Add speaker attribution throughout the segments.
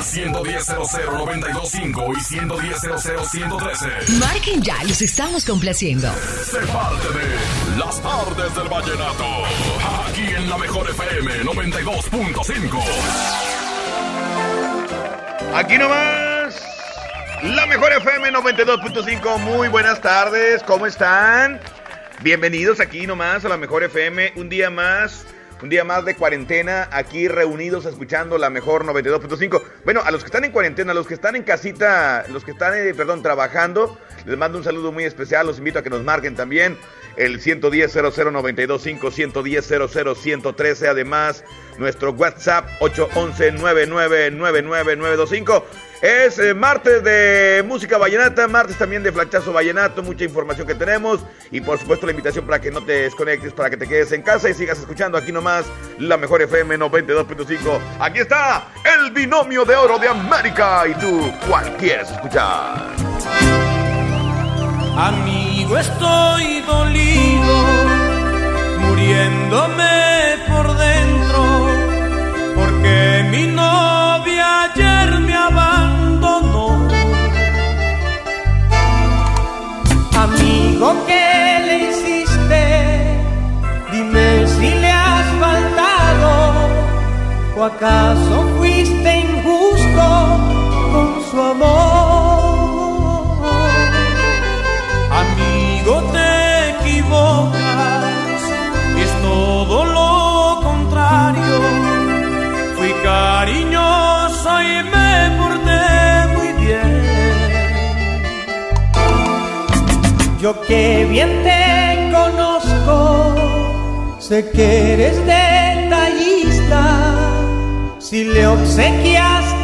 Speaker 1: Al 110.00925 y 110.00113.
Speaker 2: Marquen ya, los estamos complaciendo.
Speaker 1: Sé parte de Las tardes del vallenato. Aquí en la mejor FM 92.5.
Speaker 3: Aquí nomás, la mejor FM 92.5. Muy buenas tardes, ¿cómo están? Bienvenidos aquí nomás a la mejor FM. Un día más, un día más de cuarentena, aquí reunidos escuchando la mejor 92.5. Bueno, a los que están en cuarentena, a los que están en casita, los que están, eh, perdón, trabajando, les mando un saludo muy especial. Los invito a que nos marquen también el 110 00925 110 113 además nuestro WhatsApp 811 9999925 es eh, martes de música vallenata, martes también de flachazo vallenato, mucha información que tenemos y por supuesto la invitación para que no te desconectes, para que te quedes en casa y sigas escuchando aquí nomás la mejor FM 92.5. Aquí está el binomio de oro de América y tú, ¿cuál quieres escuchar?
Speaker 4: Amigo, estoy dolido, muriéndome por dentro, porque mi novia ayer me abandonó. Amigo, ¿qué le hiciste? Dime si le has faltado, o acaso fuiste injusto con su amor. Yo que bien te conozco, sé que eres detallista. Si le obsequiaste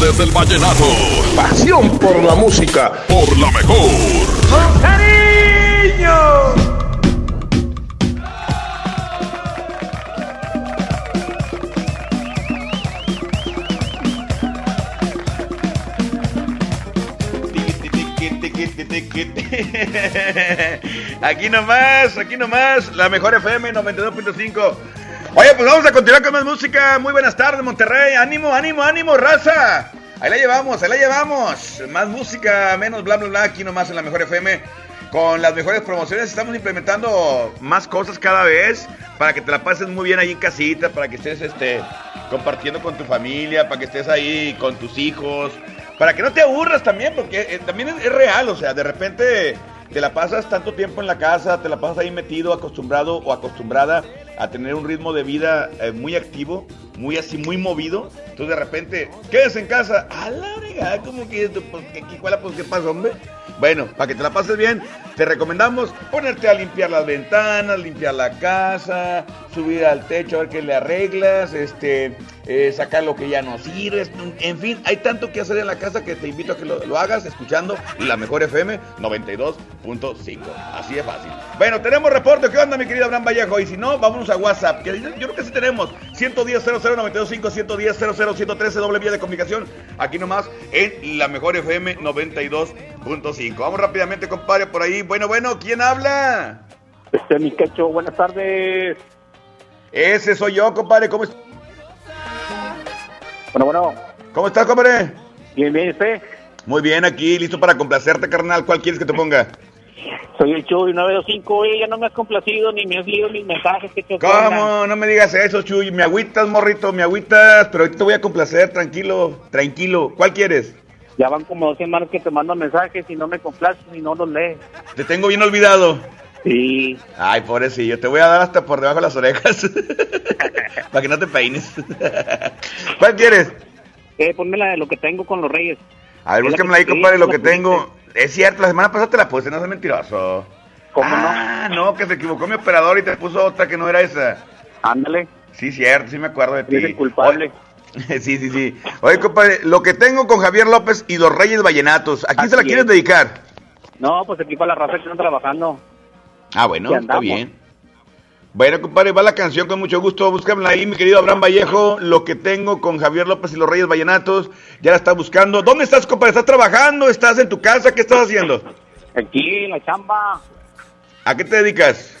Speaker 1: Tardes del vallenato.
Speaker 5: Pasión por la música.
Speaker 1: Por la mejor.
Speaker 6: ¡Con cariño!
Speaker 3: Aquí nomás, aquí nomás, la mejor FM 92.5. Oye, pues vamos a continuar con más música. Muy buenas tardes, Monterrey. Ánimo, ánimo, ánimo, raza. Ahí la llevamos, ahí la llevamos. Más música, menos bla, bla, bla. Aquí nomás en la mejor FM. Con las mejores promociones estamos implementando más cosas cada vez para que te la pases muy bien ahí en casita, para que estés este, compartiendo con tu familia, para que estés ahí con tus hijos, para que no te aburras también, porque eh, también es, es real, o sea, de repente te la pasas tanto tiempo en la casa, te la pasas ahí metido, acostumbrado o acostumbrada a tener un ritmo de vida eh, muy activo, muy así, muy movido. Entonces de repente, quedes en casa, a la fregada, como que, pues, ¿qué, qué, cuál, pues, ¿qué pasa, hombre? Bueno, para que te la pases bien, te recomendamos ponerte a limpiar las ventanas, limpiar la casa, subir al techo a ver qué le arreglas, este, eh, sacar lo que ya no sirve. En fin, hay tanto que hacer en la casa que te invito a que lo, lo hagas escuchando la mejor FM 92.5. Así de fácil. Bueno, tenemos reporte. ¿Qué onda, mi querido Abraham Vallejo? Y si no, vámonos a WhatsApp. Que yo, creo que sí tenemos. 110 00925 110 113 doble vía de comunicación. Aquí nomás en la mejor FM 92.5. Vamos rápidamente, compadre, por ahí. Bueno, bueno, ¿quién habla?
Speaker 7: Este, mi quecho, buenas tardes.
Speaker 3: Ese soy yo, compadre. ¿Cómo, est-
Speaker 7: Bueno, bueno,
Speaker 3: ¿Cómo estás, compadre?
Speaker 7: bien, bien, usted.
Speaker 3: Muy bien, aquí, listo para complacerte, carnal. ¿Cuál quieres que te ponga?
Speaker 7: Soy el Chuy 925, oye, ya no me has complacido ni me has leído mis mensajes que te
Speaker 3: ¿Cómo? No me digas eso, Chuy. Me agüitas, morrito, me agüitas. Pero ahorita te voy a complacer, tranquilo, tranquilo. ¿Cuál quieres?
Speaker 7: Ya van como dos semanas que te mando mensajes y no me complaces y no los lees.
Speaker 3: Te tengo bien olvidado.
Speaker 7: Sí,
Speaker 3: Ay, pobrecillo, te voy a dar hasta por debajo de las orejas. para que no te peines. ¿Cuál quieres?
Speaker 7: eh, ponme la de lo que tengo con los reyes.
Speaker 3: A ver, búscamela ahí, compadre, lo que tengo. Es cierto, la semana pasada te la puse, no seas mentiroso.
Speaker 7: ¿Cómo
Speaker 3: ah, no? que se equivocó mi operador y te puso otra que no era esa.
Speaker 7: Ándale,
Speaker 3: Sí, cierto, sí me acuerdo de ti.
Speaker 7: eres el culpable.
Speaker 3: Oye, sí, sí, sí. Oye, compadre, lo que tengo con Javier López y los Reyes Vallenatos, ¿a quién se la quieres
Speaker 7: es.
Speaker 3: dedicar?
Speaker 7: No, pues aquí para la raza que están trabajando.
Speaker 3: Ah, bueno, está bien. Bueno, compadre, va la canción con mucho gusto. Búscamela ahí, mi querido Abraham Vallejo. Lo que tengo con Javier López y los Reyes Vallenatos. Ya la está buscando. ¿Dónde estás, compadre? ¿Estás trabajando? ¿Estás en tu casa? ¿Qué estás haciendo?
Speaker 7: Aquí en la chamba,
Speaker 3: ¿A qué te dedicas?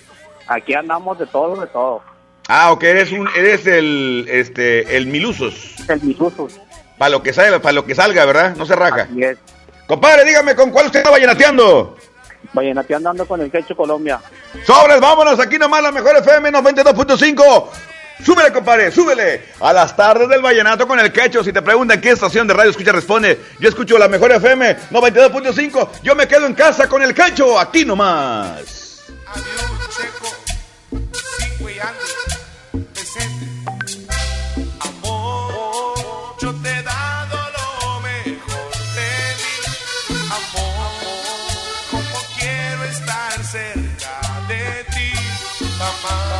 Speaker 7: aquí andamos de todo, de todo.
Speaker 3: Ah, ok, eres un, eres el, este, el Milusos.
Speaker 7: El misusos.
Speaker 3: Para lo que salga, para lo que salga, ¿verdad? No se raja.
Speaker 7: Así es.
Speaker 3: Compadre, dígame, ¿con cuál usted está vallenateando?
Speaker 7: Vallenateando ando con el quecho Colombia.
Speaker 3: Sobres, vámonos, aquí nomás la mejor FM 92.5. Súbele, compadre, súbele. A las tardes del vallenato con el quecho. Si te preguntan qué estación de radio escucha, responde. Yo escucho la mejor FM 92.5. Yo me quedo en casa con el quecho. Aquí nomás.
Speaker 8: Adiós, Checo, Cinco y Andy, my mind.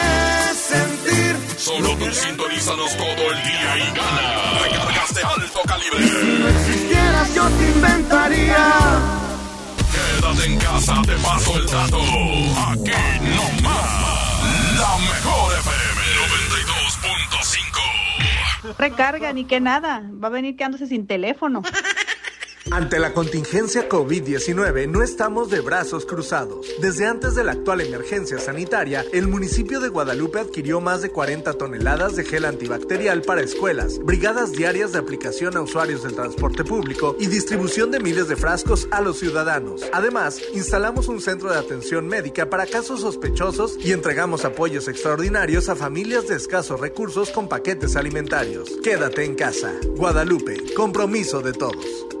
Speaker 1: Solo tú sintonízanos todo el día y gana. Recargas de alto calibre.
Speaker 9: Si no existieras, yo te inventaría.
Speaker 1: Quédate en casa, te paso el dato. Aquí no más. La mejor FM 92.5.
Speaker 10: Recarga ni que nada. Va a venir quedándose sin teléfono.
Speaker 11: Ante la contingencia COVID-19 no estamos de brazos cruzados. Desde antes de la actual emergencia sanitaria, el municipio de Guadalupe adquirió más de 40 toneladas de gel antibacterial para escuelas, brigadas diarias de aplicación a usuarios del transporte público y distribución de miles de frascos a los ciudadanos. Además, instalamos un centro de atención médica para casos sospechosos y entregamos apoyos extraordinarios a familias de escasos recursos con paquetes alimentarios. Quédate en casa. Guadalupe, compromiso de todos.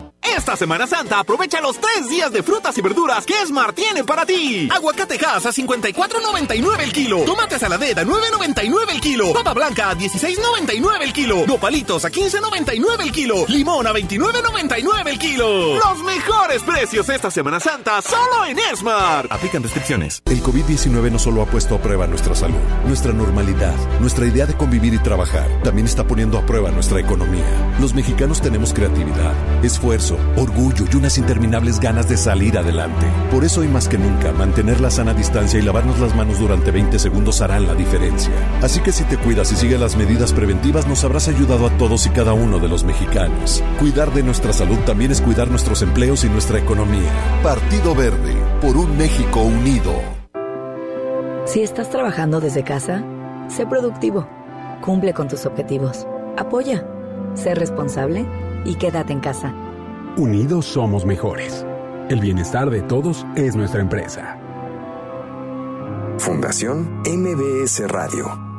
Speaker 12: Esta Semana Santa aprovecha los tres días de frutas y verduras que Smart tiene para ti. Aguacatejas a 54.99 el kilo. Tomate saladera a 9.99 el kilo. Papa blanca a 16.99 el kilo. Nopalitos a 15.99 el kilo. Limón a 29.99 el kilo. Los mejores precios esta Semana Santa solo en Smart.
Speaker 13: Aplican restricciones. El COVID-19 no solo ha puesto a prueba nuestra salud, nuestra normalidad, nuestra idea de convivir y trabajar, también está poniendo a prueba nuestra economía. Los mexicanos tenemos creatividad, esfuerzo, orgullo y unas interminables ganas de salir adelante. Por eso hoy más que nunca, mantener la sana distancia y lavarnos las manos durante 20 segundos harán la diferencia. Así que si te cuidas y sigues las medidas preventivas, nos habrás ayudado a todos y cada uno de los mexicanos. Cuidar de nuestra salud también es cuidar nuestros empleos y nuestra economía. Partido Verde, por un México unido.
Speaker 14: Si estás trabajando desde casa, sé productivo, cumple con tus objetivos, apoya, sé responsable y quédate en casa.
Speaker 15: Unidos somos mejores. El bienestar de todos es nuestra empresa.
Speaker 16: Fundación MBS Radio.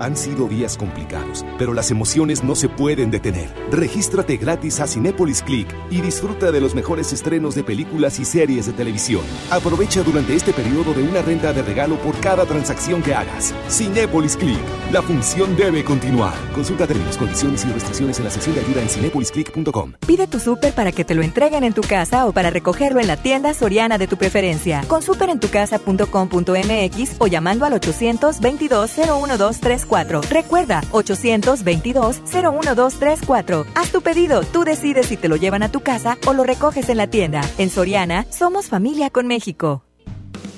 Speaker 12: Han sido días complicados, pero las emociones no se pueden detener. Regístrate gratis a Cinépolis Click y disfruta de los mejores estrenos de películas y series de televisión. Aprovecha durante este periodo de una renta de regalo por cada transacción que hagas. Cinépolis Click. La función debe continuar. Consulta términos, condiciones y restricciones en la sección de ayuda en cinepolisclick.com.
Speaker 17: Pide tu súper para que te lo entreguen en tu casa o para recogerlo en la tienda soriana de tu preferencia. Con superentucasa.com.mx o llamando al 822 01234 Recuerda, 822-01234. Haz tu pedido, tú decides si te lo llevan a tu casa o lo recoges en la tienda. En Soriana, somos familia con México.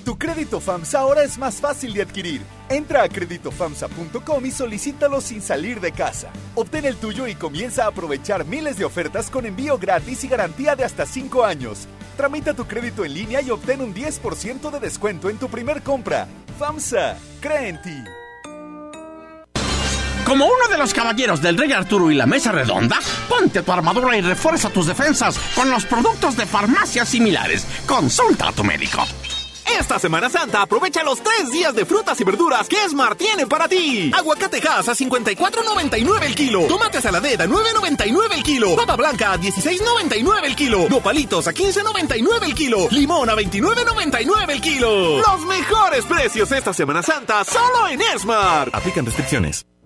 Speaker 18: Tu crédito FAMSA ahora es más fácil de adquirir. Entra a creditofamsa.com y solicítalo sin salir de casa. Obtén el tuyo y comienza a aprovechar miles de ofertas con envío gratis y garantía de hasta 5 años. Tramita tu crédito en línea y obtén un 10% de descuento en tu primer compra. FAMSA, cree en ti.
Speaker 19: Como uno de los caballeros del Rey Arturo y la Mesa Redonda, ponte tu armadura y refuerza tus defensas con los productos de farmacias similares. Consulta a tu médico.
Speaker 20: Esta Semana Santa aprovecha los tres días de frutas y verduras que Smart tiene para ti. Aguacate Hass a 54.99 el kilo. Tomate saladera a 9.99 el kilo. Papa blanca a 16.99 el kilo. Nopalitos a 15.99 el kilo. Limón a 29.99 el kilo. Los mejores precios esta Semana Santa solo en Smart.
Speaker 21: Aplican restricciones.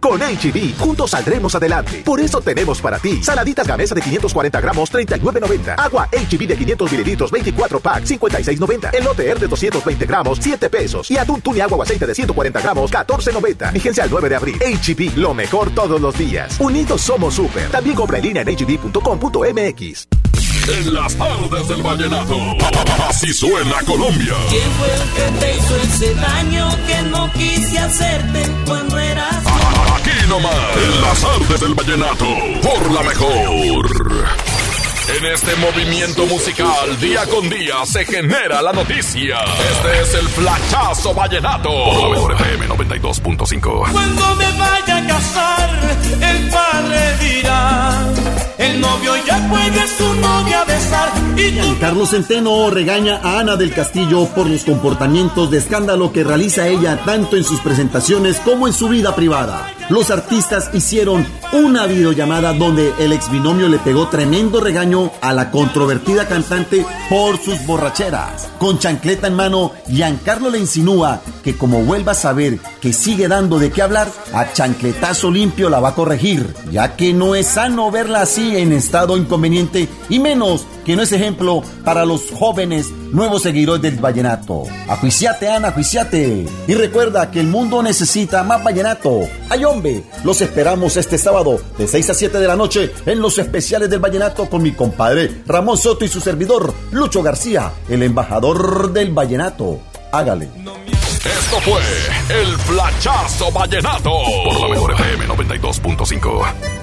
Speaker 22: Con HB, juntos saldremos adelante. Por eso tenemos para ti saladitas gamesa de 540 gramos, 39.90. Agua HB de 500 mililitros, 24 pack, 56.90. Elote R de 220 gramos, 7 pesos. Y atún tuni agua o aceite de 140 gramos, 14.90. Vigencia al 9 de abril. HB, lo mejor todos los días. Unidos somos súper. También compra en línea en hb.com.mx.
Speaker 1: En las tardes del vallenato. Así suena Colombia.
Speaker 4: ¿Quién fue el que te hizo ese daño que no quise hacerte cuando eras
Speaker 1: Aquí nomás, en las artes del vallenato, por la mejor. En este movimiento musical, día con día, se genera la noticia. Este es el flachazo vallenato. Por la mejor FM 92.5.
Speaker 4: Cuando me vaya a casar, el padre dirá, el novio ya puede a su novia besar y tú
Speaker 23: Carlos Centeno regaña a Ana del Castillo por los comportamientos de escándalo que realiza ella tanto en sus presentaciones como en su vida privada. Los artistas hicieron una videollamada donde el ex binomio le pegó tremendo regaño a la controvertida cantante por sus borracheras. Con chancleta en mano, Giancarlo le insinúa que como vuelva a saber que sigue dando de qué hablar, a chancletazo limpio la va a corregir, ya que no es sano verla así en estado inconveniente y menos que no es ejemplo para los jóvenes nuevos seguidores del vallenato. Ajuiciate, Ana, ajuiciate. Y recuerda que el mundo necesita más vallenato. ¡Ay, Los esperamos este sábado de 6 a 7 de la noche en los especiales del vallenato con mi compadre Ramón Soto y su servidor Lucho García, el embajador del vallenato. Hágale.
Speaker 1: Esto fue el flachazo vallenato. Por la mejor FM 92.5.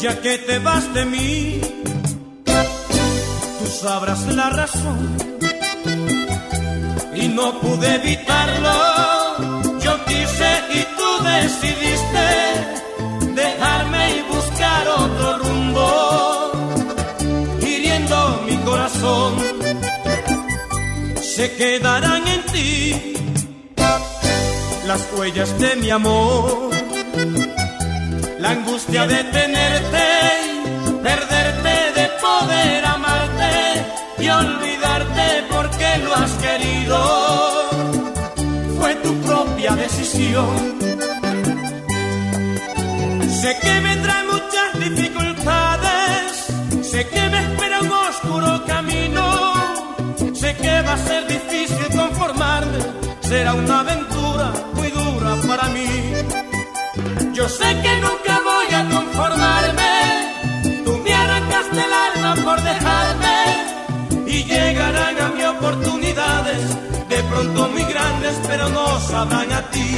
Speaker 4: Ya que te vas de mí, tú sabrás la razón y no pude evitarlo. Yo quise y tú decidiste dejarme y buscar otro rumbo, hiriendo mi corazón. Se quedarán en ti las huellas de mi amor, la angustia de tenerte, perderte, de poder amarte y olvidarte porque lo has querido. Fue tu propia decisión. Sé que vendrán muchas dificultades, sé que me mí. Yo sé que nunca voy a conformarme, tú me arrancaste el alma por dejarme y llegarán a mi oportunidades, de pronto muy grandes, pero no sabrán a ti.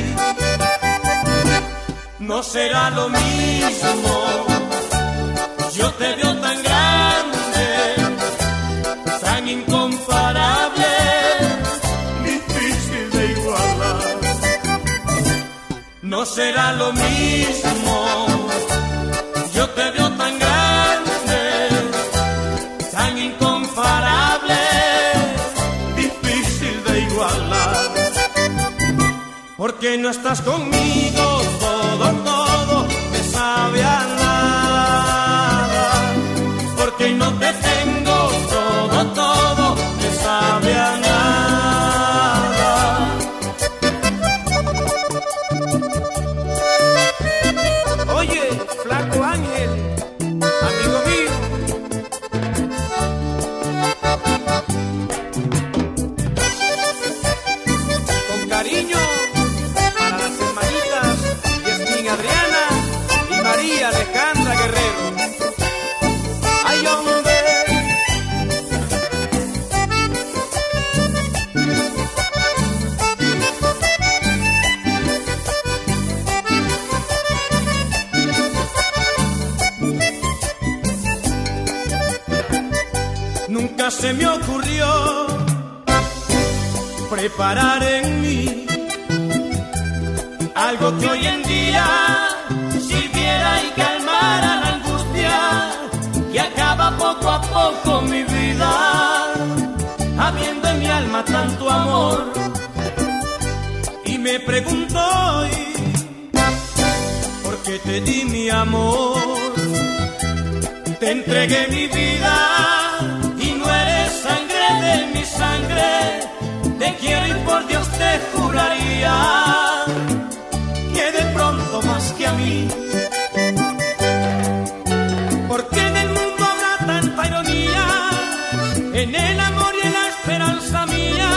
Speaker 4: No será lo mismo, yo te veo tan grande, tan incomparable, No será lo mismo, yo te veo tan grande, tan incomparable, difícil de igualar. Porque no estás conmigo, todo, todo me sabe a nada. Porque no te tengo, todo, todo entregué mi vida y no eres sangre de mi sangre. Te quiero y por Dios te juraría que de pronto más que a mí. Porque en el mundo habrá tanta ironía, en el amor y en la esperanza mía.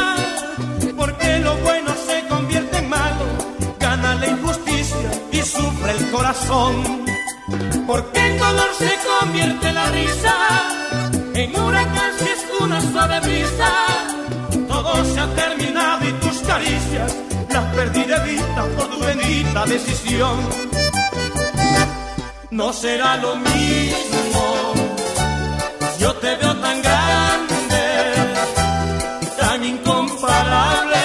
Speaker 4: Porque lo bueno se convierte en malo, gana la injusticia y sufre el corazón. En huracán si es una suave brisa. Todo se ha terminado y tus caricias las perdí de vista por tu bendita decisión. No será lo mismo, yo te veo tan grande, tan incomparable,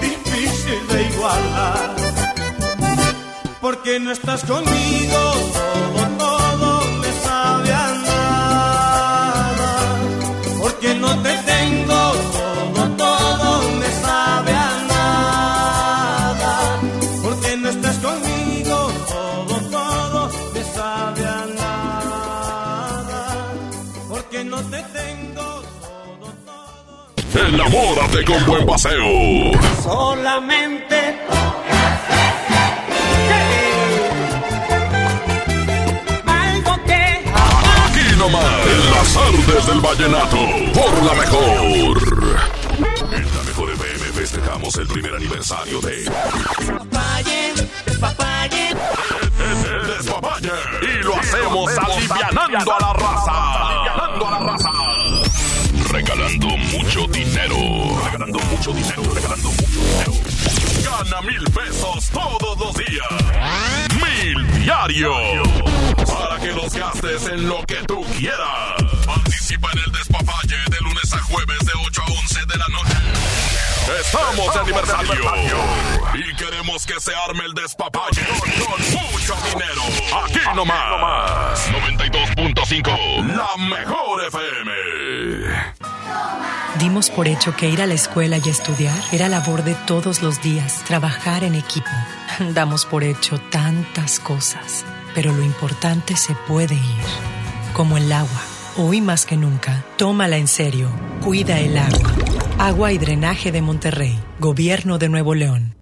Speaker 4: difícil de igualar. Porque no estás conmigo,
Speaker 1: Enamórate con buen paseo.
Speaker 4: solamente. Algo que
Speaker 1: Aquí nomás, en las artes del vallenato, por la mejor. En la mejor FM festejamos el primer aniversario de. El Despapalle. Y lo hacemos alivianando a la raza. Mucho dinero. Regalando mucho dinero. Regalando mucho dinero. Gana mil pesos todos los días. Mil diarios. los gastes en lo que tú quieras. Participa en el despapalle de lunes a jueves de 8 a 11 de la noche. Estamos de aniversario. Y queremos que se arme el despapalle con, mucho dinero. Aquí nomás. 92.5. La mejor FM.
Speaker 24: Dimos por hecho que ir a la escuela y estudiar era labor de todos los días, trabajar en equipo. Damos por hecho tantas cosas, pero lo importante se puede ir, como el agua. Hoy más que nunca, tómala en serio, cuida el agua. Agua y Drenaje de Monterrey, Gobierno de Nuevo León.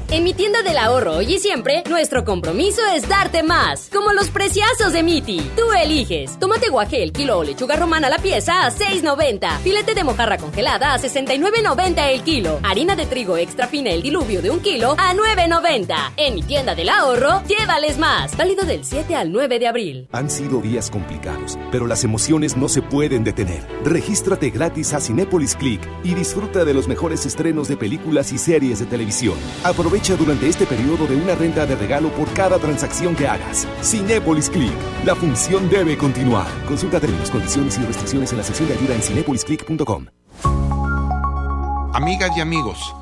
Speaker 25: En mi tienda del ahorro hoy y siempre, nuestro compromiso es darte más. Como los preciazos de Miti. Tú eliges. Tomate guaje el kilo o lechuga romana la pieza a 6.90. Filete de mojarra congelada a 69.90 el kilo. Harina de trigo extra fina el diluvio de un kilo a 9.90. En mi tienda del ahorro, llévales más. Válido del 7 al 9 de abril.
Speaker 12: Han sido días complicados, pero las emociones no se pueden detener. Regístrate gratis a Cinépolis Click y disfruta de los mejores estrenos de películas y series de televisión. Aprovecha durante este periodo de una renta de regalo por cada transacción que hagas. Cinépolis Click. La función debe continuar. Consulta términos, condiciones y restricciones en la sección de ayuda en cinépolisclick.com.
Speaker 26: Amigas y amigos,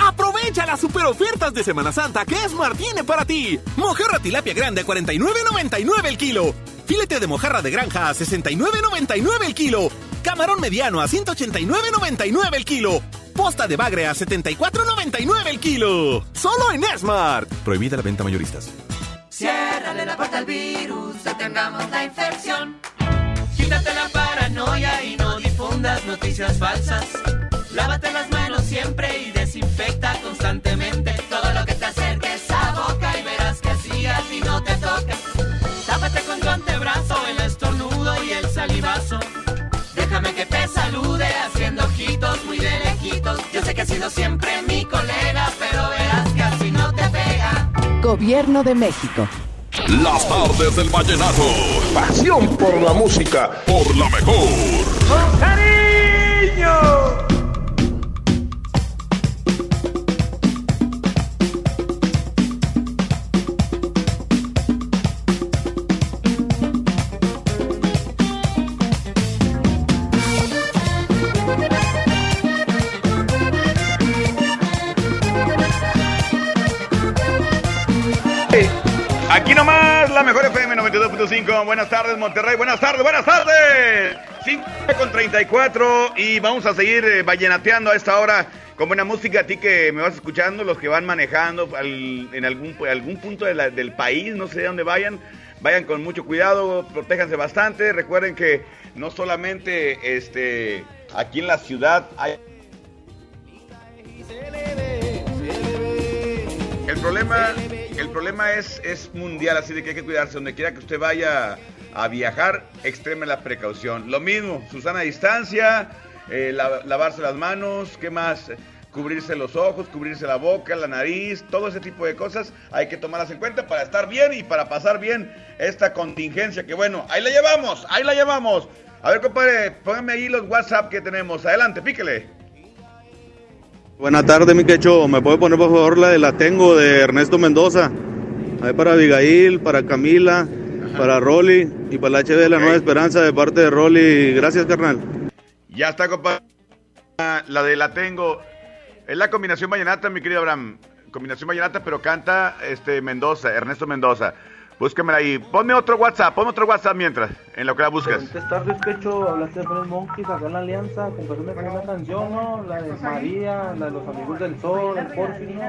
Speaker 19: Aprovecha las super ofertas de Semana Santa que Esmar tiene para ti. Mojarra tilapia grande a 49.99 el kilo. Filete de mojarra de granja a 69.99 el kilo. Camarón mediano a 189.99 el kilo. Posta de bagre a 74.99 el kilo. Solo en Smart. Prohibida la venta mayoristas.
Speaker 9: Ciérrale la puerta al virus, detengamos la infección. Quítate la paranoia y no difundas noticias falsas. Lávate las manos siempre y desinfecta constantemente todo lo que te acerques a boca y verás que así a ti no te toca. Tápate con tu antebrazo el estornudo y el salivazo. Déjame que te salude haciendo ojitos muy de lejitos. Yo sé que has sido siempre mi colega, pero verás que así no te pega.
Speaker 27: Gobierno de México.
Speaker 1: Las tardes del vallenato.
Speaker 5: Pasión por la música.
Speaker 1: Por la mejor.
Speaker 5: ¡Con
Speaker 3: 92.5. Buenas tardes, Monterrey. Buenas tardes, buenas tardes. 5 con 34 y vamos a seguir eh, vallenateando a esta hora con buena música. A ti que me vas escuchando, los que van manejando al- en algún, algún punto de la- del país, no sé de dónde vayan. Vayan con mucho cuidado, protéjanse bastante. Recuerden que no solamente este, aquí en la ciudad hay El problema, el problema es, es mundial, así de que hay que cuidarse. Donde quiera que usted vaya a viajar, extreme la precaución. Lo mismo, Susana distancia, eh, la- lavarse las manos, ¿qué más? Cubrirse los ojos, cubrirse la boca, la nariz, todo ese tipo de cosas hay que tomarlas en cuenta para estar bien y para pasar bien esta contingencia que bueno, ahí la llevamos, ahí la llevamos. A ver, compadre, póngame ahí los WhatsApp que tenemos. Adelante, píquele.
Speaker 21: Buenas tardes, mi quecho. ¿Me puede poner, por favor, la de La Tengo de Ernesto Mendoza? Ahí para Abigail, para Camila, para Rolly y para la HB de la Nueva Esperanza de parte de Rolly. Gracias, carnal.
Speaker 28: Ya está, compadre. La de la tengo. Es la combinación vallenata, mi querido Abraham. Combinación vallenata, pero canta este Mendoza, Ernesto Mendoza. Búscamela ahí. Ponme otro WhatsApp, ponme otro WhatsApp mientras, en lo que la buscas.
Speaker 29: Buenas tardes, Pecho. Hablaste de Fred Monkeys acá en la Alianza. Compartirme con una canción, ¿no? La de María, la de los Amigos del Sol, el Porfi, ¿no?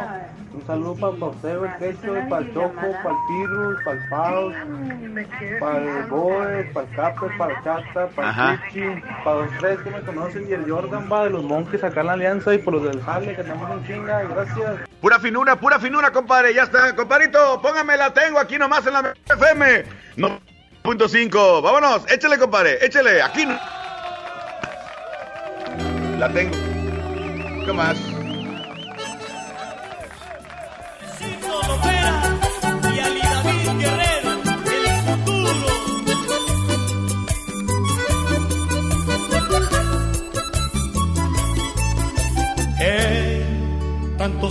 Speaker 29: Un saludo para pa usted, el Pecho, para el Choco, para el Pirus, para el Faust, para el Boe, para el Capper, para el Chata, para el Chichi, para los tres que me conocen y el Jordan va de los Monkeys acá en la Alianza y por los del Jale que estamos en chinga. Gracias.
Speaker 28: Pura finura, pura finura, compadre. Ya está, compadrito. Póngame la tengo aquí nomás en la FM. No. Punto 5. Vámonos, échale, compadre, échale. Aquí no. La tengo. ¿Qué más?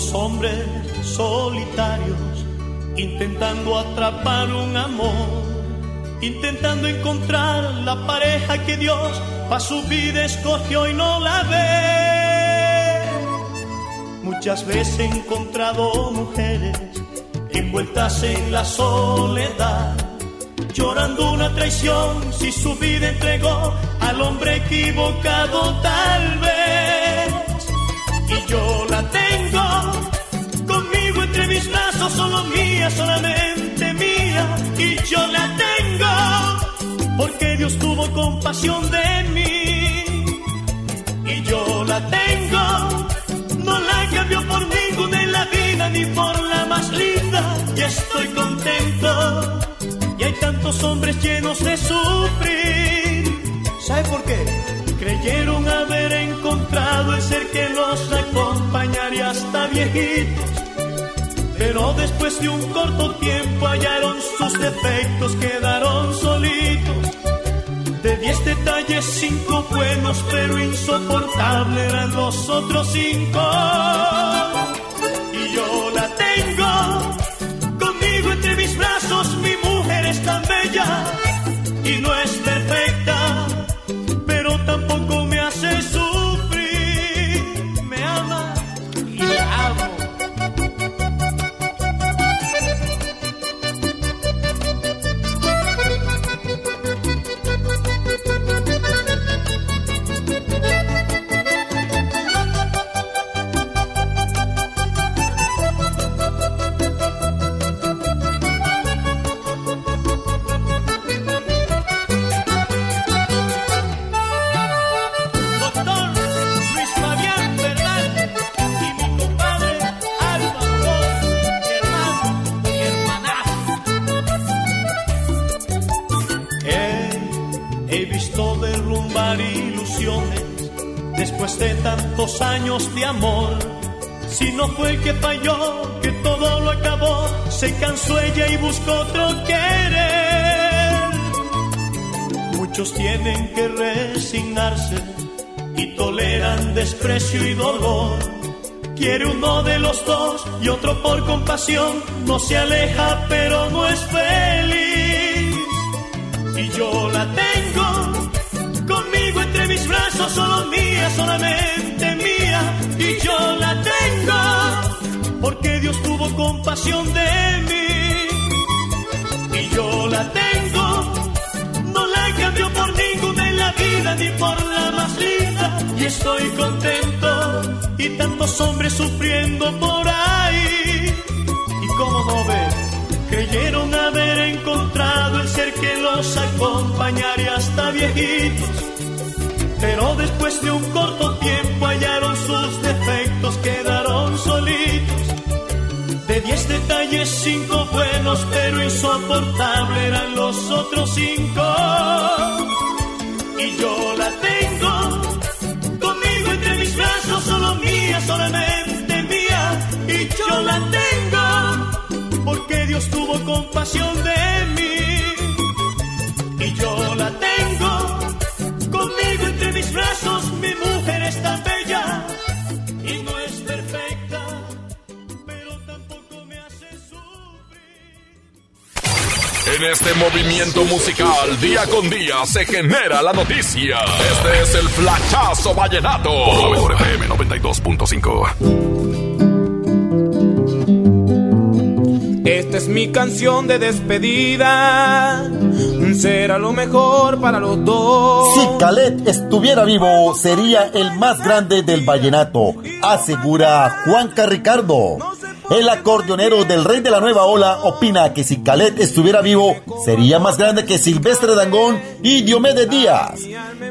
Speaker 30: Tantos hombres solitarios intentando atrapar un amor, intentando encontrar la pareja que Dios para su vida escogió y no la ve. Muchas veces he encontrado mujeres envueltas en la soledad, llorando una traición si su vida entregó al hombre equivocado tal vez. Y yo la tengo mis brazos, solo mía, solamente mía. Y yo la tengo porque Dios tuvo compasión de mí. Y yo la tengo, no la cambió por ninguna en la vida ni por la más linda. Y estoy contento. Y hay tantos hombres llenos de sufrir. ¿Sabe por qué? Creyeron haber encontrado el ser que los acompañaría hasta viejitos. Pero después de un corto tiempo hallaron sus defectos, quedaron solitos. De diez detalles, cinco buenos, pero insoportables eran los otros cinco. Y yo la tengo conmigo entre mis brazos, mi mujer es tan bella y no es perfecta, Si no fue el que falló, que todo lo acabó, se cansó ella y buscó otro querer. Muchos tienen que resignarse y toleran desprecio y dolor. Quiere uno de los dos y otro por compasión, no se aleja pero no es feliz. Y yo la tengo brazos, solo mía, solamente mía. Y yo la tengo porque Dios tuvo compasión de mí. Y yo la tengo no la cambió por ninguna en la vida ni por la más linda y estoy contento y tantos hombres sufriendo por ahí y como no ve creyeron haber encontrado el ser que los acompañaría hasta viejitos pero después de un corto tiempo hallaron sus defectos quedaron solitos de diez detalles, cinco buenos, pero insoportable eran los otros cinco. Y yo la tengo conmigo entre mis brazos, solo mía, solamente mía. Y yo la tengo porque Dios tuvo compasión de mí. Mis brazos, mi mujer es tan bella y no es perfecta.
Speaker 1: En este movimiento musical, día con día, se genera la noticia. Este es el Flachazo Vallenato. Por FM 92.5.
Speaker 8: Esta es mi canción de despedida. Será lo mejor para los dos.
Speaker 23: Si Calet estuviera vivo, sería el más grande del vallenato, asegura Juanca Ricardo. El acordeonero del rey de la nueva ola opina que si Calet estuviera vivo, sería más grande que Silvestre Dangón y Diomedes Díaz.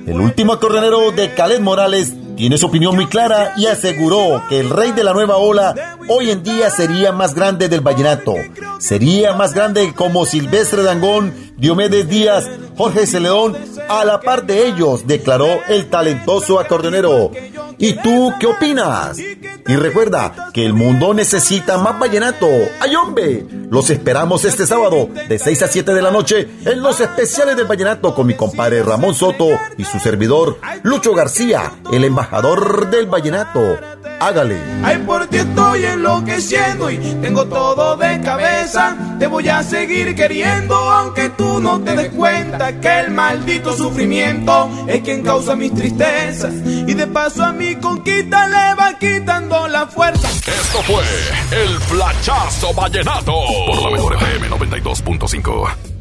Speaker 23: El último acordeonero de Calet Morales tiene su opinión muy clara y aseguró que el rey de la nueva ola hoy en día sería más grande del vallenato. Sería más grande como Silvestre Dangón, Diomedes Díaz, Jorge Celedón, a la par de ellos, declaró el talentoso acordeonero. ¿Y tú qué opinas? Y recuerda que el mundo necesita más vallenato. ¡Ay, hombre! Los esperamos este sábado de 6 a 7 de la noche en los especiales del vallenato con mi compadre Ramón Soto y su servidor Lucho García, el embajador del vallenato. Hágale.
Speaker 8: Ay, por estoy enloqueciendo y tengo todo de cabeza. Te voy a seguir queriendo, aunque tú no te des cuenta que el maldito sufrimiento es quien causa mis tristezas. Y de paso a mi conquista le va quitando la fuerza.
Speaker 1: Esto fue el Flachazo Vallenato. Por la mejor FM 92.5.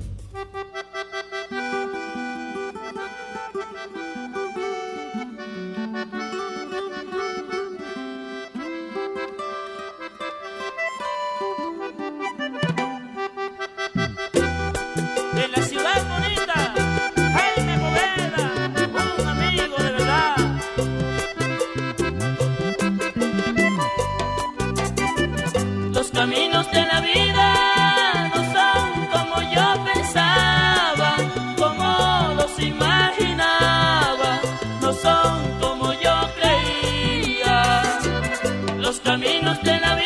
Speaker 31: caminos de la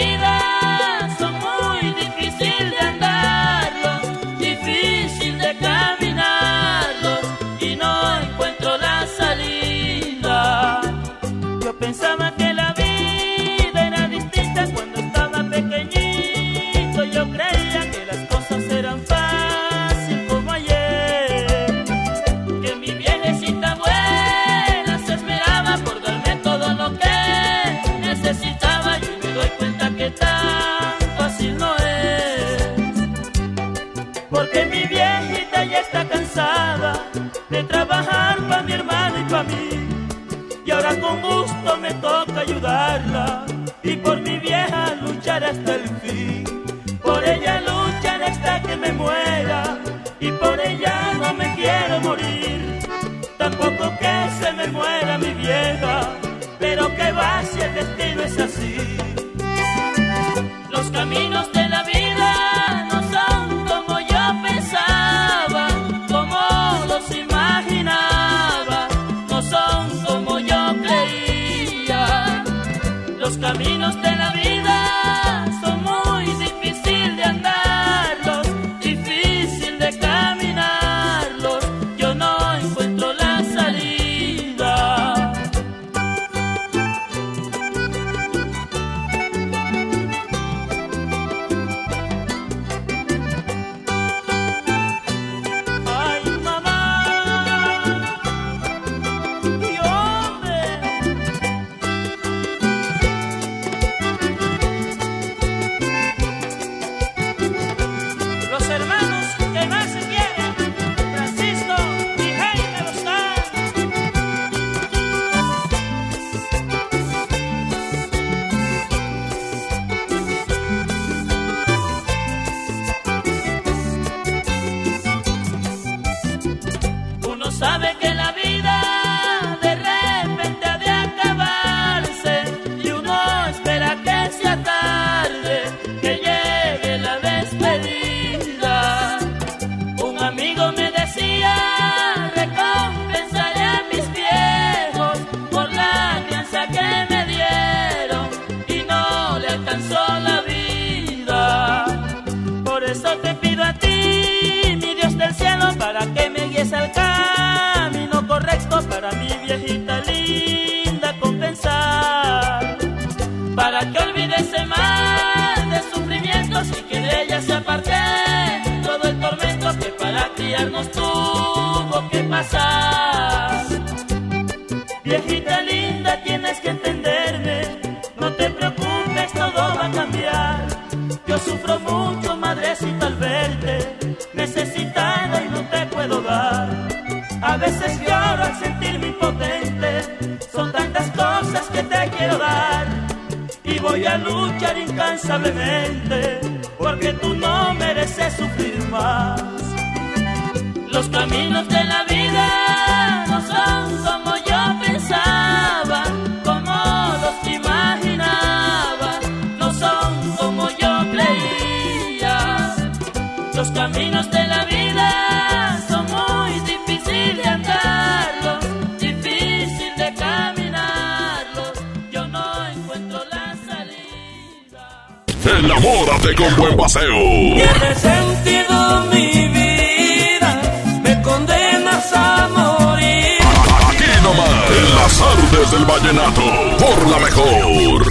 Speaker 1: Enamórate con buen paseo.
Speaker 31: Tiene sentido mi vida, me condenas a morir.
Speaker 1: Aquí nomás, en las artes del vallenato, por la mejor.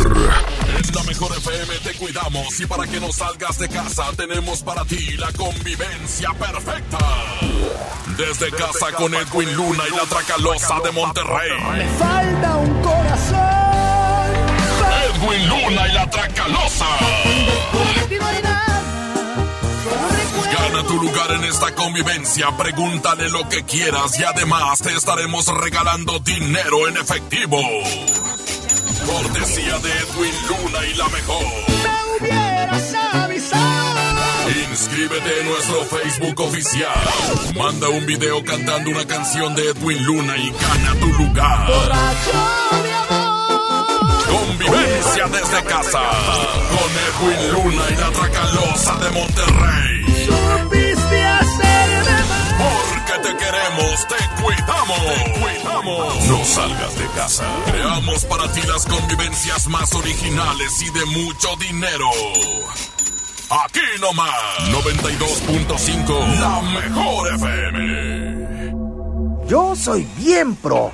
Speaker 1: En la mejor FM te cuidamos y para que no salgas de casa tenemos para ti la convivencia perfecta. Desde casa con Edwin Luna y la Tracalosa de Monterrey.
Speaker 32: Falta un corazón.
Speaker 1: Edwin Luna y la Tracalosa. Gana tu lugar en esta convivencia, pregúntale lo que quieras y además te estaremos regalando dinero en efectivo. Cortesía de Edwin Luna y la mejor. Inscríbete en nuestro Facebook oficial. Manda un video cantando una canción de Edwin Luna y gana tu lugar. Convivencia desde casa. Con Edwin Luna y la Tracalosa de Monterrey.
Speaker 32: Supiste hacerme.
Speaker 1: Porque te queremos, te cuidamos. Te cuidamos. No salgas de casa. Creamos para ti las convivencias más originales y de mucho dinero. Aquí nomás, 92.5, la mejor FM.
Speaker 33: Yo soy bien pro,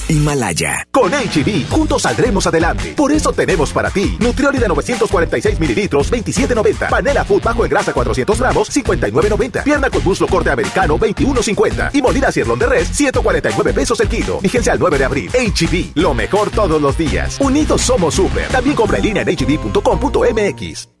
Speaker 34: Himalaya.
Speaker 12: Con HB, juntos saldremos adelante. Por eso tenemos para ti Nutrioli de 946 mililitros, 27.90. Panela Food bajo en grasa 400 gramos, 59.90. Pierna con muslo corte americano, 21.50. Y molida cierlón de res, 149 pesos el kilo. Vigencia al 9 de abril. HB, lo mejor todos los días. Unidos somos super. También compra en línea en hb.com.mx.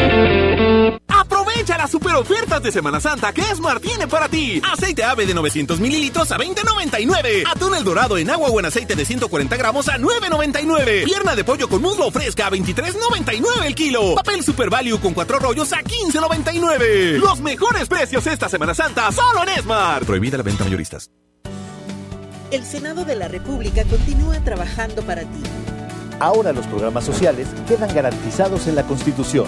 Speaker 19: Super ofertas de Semana Santa que Esmar tiene para ti. Aceite ave de 900 mililitros a 20.99. Atún el dorado en agua o en aceite de 140 gramos a 9.99. Pierna de pollo con muslo fresca a 23.99 el kilo. Papel Super Value con cuatro rollos a 15.99. Los mejores precios esta Semana Santa solo en Esmar.
Speaker 35: Prohibida la venta mayoristas.
Speaker 36: El Senado de la República continúa trabajando para ti.
Speaker 13: Ahora los programas sociales quedan garantizados en la Constitución.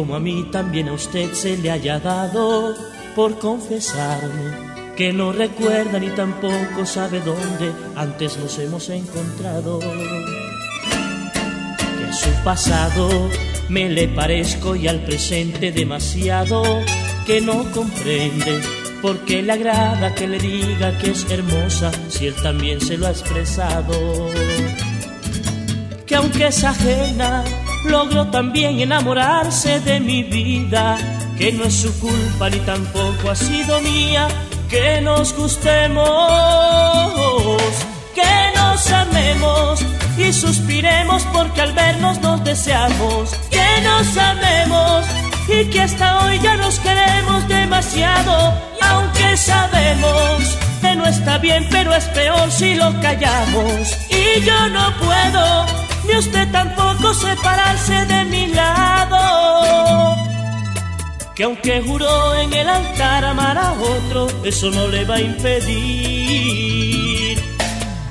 Speaker 31: Como a mí también a usted se le haya dado por confesarme que no recuerda ni tampoco sabe dónde antes nos hemos encontrado. Que a su pasado me le parezco y al presente demasiado que no comprende por qué le agrada que le diga que es hermosa si él también se lo ha expresado que aunque es ajena, logró también enamorarse de mi vida, que no es su culpa ni tampoco ha sido mía, que nos gustemos, que nos amemos y suspiremos porque al vernos nos deseamos, que nos amemos y que hasta hoy ya nos queremos demasiado, y aunque sabemos que no está bien, pero es peor si lo callamos, y yo no puedo ni usted tampoco separarse de mi lado. Que aunque juró en el altar amar a otro, eso no le va a impedir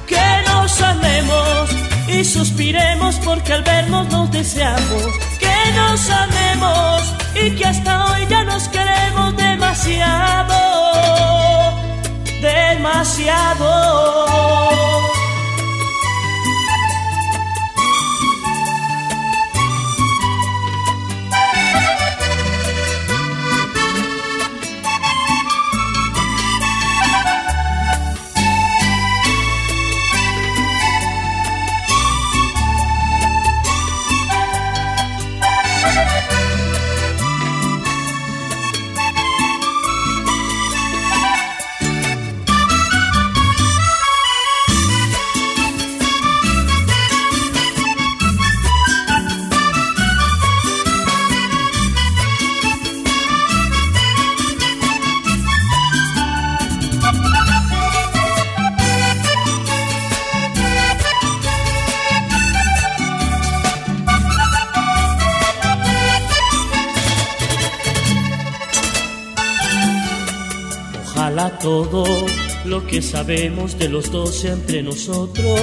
Speaker 31: que nos amemos y suspiremos porque al vernos nos deseamos. Que nos amemos y que hasta hoy ya nos queremos demasiado, demasiado. Todo lo que sabemos de los dos entre nosotros,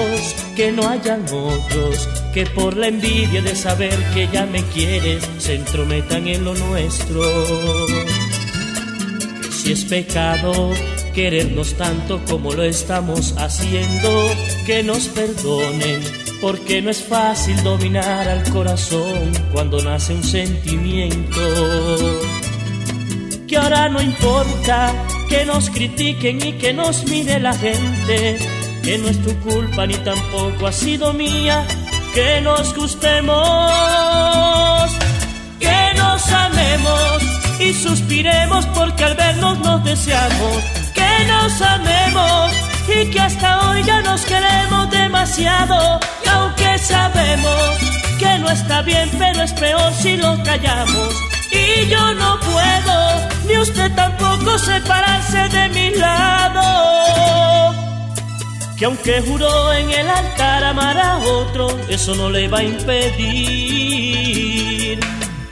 Speaker 31: que no hayan otros que por la envidia de saber que ya me quieres se entrometan en lo nuestro. Si es pecado querernos tanto como lo estamos haciendo, que nos perdonen, porque no es fácil dominar al corazón cuando nace un sentimiento que ahora no importa que nos critiquen y que nos mire la gente, que no es tu culpa ni tampoco ha sido mía, que nos gustemos, que nos amemos y suspiremos porque al vernos nos deseamos, que nos amemos y que hasta hoy ya nos queremos demasiado aunque sabemos que no está bien pero es peor si lo callamos. Y yo no puedo, ni usted tampoco separarse de mi que aunque juró en el altar amar a otro, eso no le va a impedir.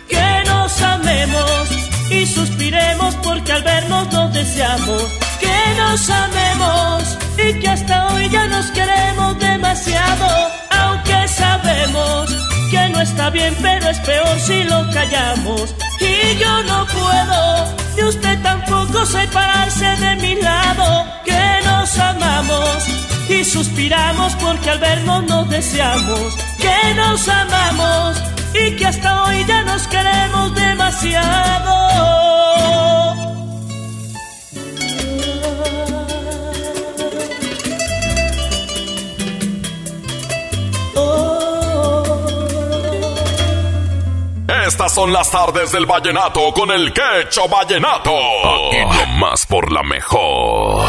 Speaker 31: Que nos amemos y suspiremos porque al vernos nos deseamos, que nos amemos y que hasta hoy ya nos queremos demasiado, aunque sabemos que no está bien, pero es peor si lo callamos. Y yo no puedo, ni usted tampoco separarse de mi lado, que nos amamos y suspiramos porque al vernos nos deseamos, que nos amamos y que hasta hoy ya nos queremos demasiado.
Speaker 37: Estas son las tardes del vallenato con el quecho vallenato. Aquí nomás por la mejor.